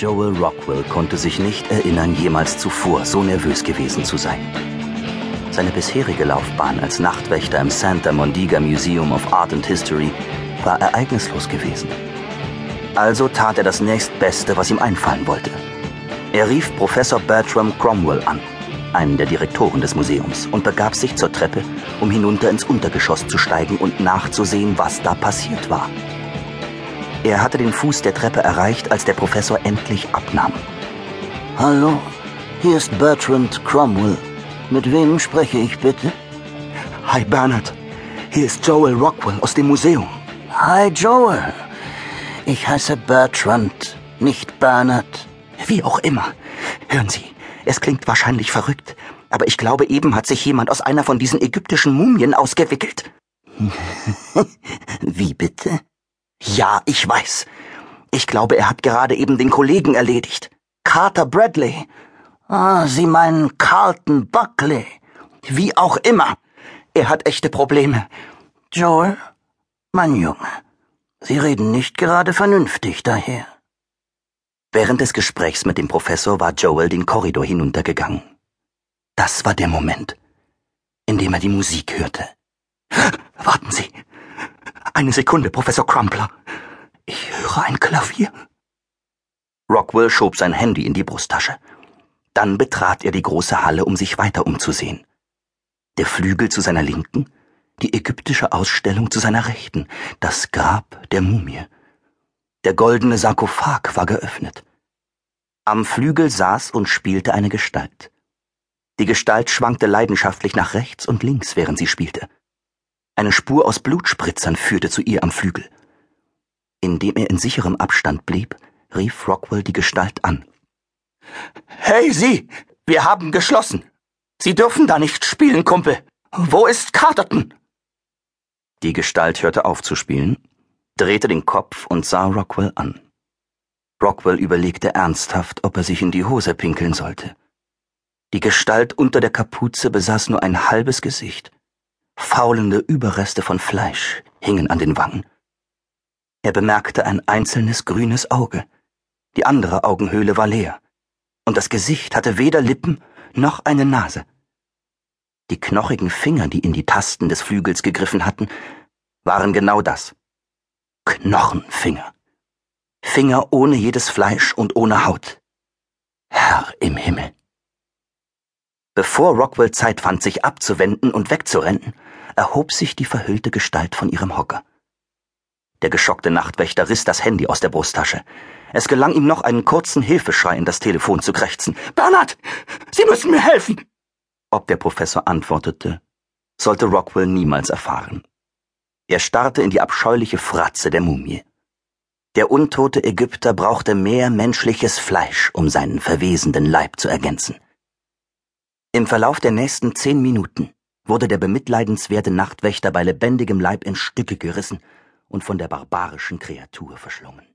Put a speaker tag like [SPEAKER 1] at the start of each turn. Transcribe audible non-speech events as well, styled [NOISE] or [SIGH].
[SPEAKER 1] Joel Rockwell konnte sich nicht erinnern, jemals zuvor so nervös gewesen zu sein. Seine bisherige Laufbahn als Nachtwächter im Santa Mondiga Museum of Art and History war ereignislos gewesen. Also tat er das nächstbeste, was ihm einfallen wollte. Er rief Professor Bertram Cromwell an, einen der Direktoren des Museums, und begab sich zur Treppe, um hinunter ins Untergeschoss zu steigen und nachzusehen, was da passiert war. Er hatte den Fuß der Treppe erreicht, als der Professor endlich abnahm.
[SPEAKER 2] Hallo, hier ist Bertrand Cromwell. Mit wem spreche ich bitte?
[SPEAKER 3] Hi Bernard, hier ist Joel Rockwell aus dem Museum.
[SPEAKER 2] Hi Joel. Ich heiße Bertrand, nicht Bernard.
[SPEAKER 3] Wie auch immer. Hören Sie, es klingt wahrscheinlich verrückt, aber ich glaube, eben hat sich jemand aus einer von diesen ägyptischen Mumien ausgewickelt. [LAUGHS]
[SPEAKER 2] Wie bitte?
[SPEAKER 3] Ja, ich weiß. Ich glaube, er hat gerade eben den Kollegen erledigt. Carter Bradley.
[SPEAKER 2] Ah, Sie meinen Carlton Buckley.
[SPEAKER 3] Wie auch immer. Er hat echte Probleme.
[SPEAKER 2] Joel, mein Junge, Sie reden nicht gerade vernünftig daher.
[SPEAKER 1] Während des Gesprächs mit dem Professor war Joel den Korridor hinuntergegangen. Das war der Moment, in dem er die Musik hörte.
[SPEAKER 3] Warten Sie. Eine Sekunde, Professor Crumpler. Ich höre ein Klavier.
[SPEAKER 1] Rockwell schob sein Handy in die Brusttasche. Dann betrat er die große Halle, um sich weiter umzusehen. Der Flügel zu seiner Linken, die ägyptische Ausstellung zu seiner Rechten, das Grab der Mumie. Der goldene Sarkophag war geöffnet. Am Flügel saß und spielte eine Gestalt. Die Gestalt schwankte leidenschaftlich nach rechts und links, während sie spielte. Eine Spur aus Blutspritzern führte zu ihr am Flügel. Indem er in sicherem Abstand blieb, rief Rockwell die Gestalt an.
[SPEAKER 3] Hey, Sie! Wir haben geschlossen! Sie dürfen da nicht spielen, Kumpel! Wo ist Carterton?
[SPEAKER 1] Die Gestalt hörte auf zu spielen, drehte den Kopf und sah Rockwell an. Rockwell überlegte ernsthaft, ob er sich in die Hose pinkeln sollte. Die Gestalt unter der Kapuze besaß nur ein halbes Gesicht. Faulende Überreste von Fleisch hingen an den Wangen. Er bemerkte ein einzelnes grünes Auge. Die andere Augenhöhle war leer. Und das Gesicht hatte weder Lippen noch eine Nase. Die knochigen Finger, die in die Tasten des Flügels gegriffen hatten, waren genau das. Knochenfinger. Finger ohne jedes Fleisch und ohne Haut. Herr im Himmel. Bevor Rockwell Zeit fand, sich abzuwenden und wegzurennen, erhob sich die verhüllte Gestalt von ihrem Hocker. Der geschockte Nachtwächter riss das Handy aus der Brusttasche. Es gelang ihm noch einen kurzen Hilfeschrei in das Telefon zu krächzen.
[SPEAKER 3] Bernhard, Sie müssen mir helfen!
[SPEAKER 1] Ob der Professor antwortete, sollte Rockwell niemals erfahren. Er starrte in die abscheuliche Fratze der Mumie. Der untote Ägypter brauchte mehr menschliches Fleisch, um seinen verwesenden Leib zu ergänzen. Im Verlauf der nächsten zehn Minuten wurde der bemitleidenswerte Nachtwächter bei lebendigem Leib in Stücke gerissen und von der barbarischen Kreatur verschlungen.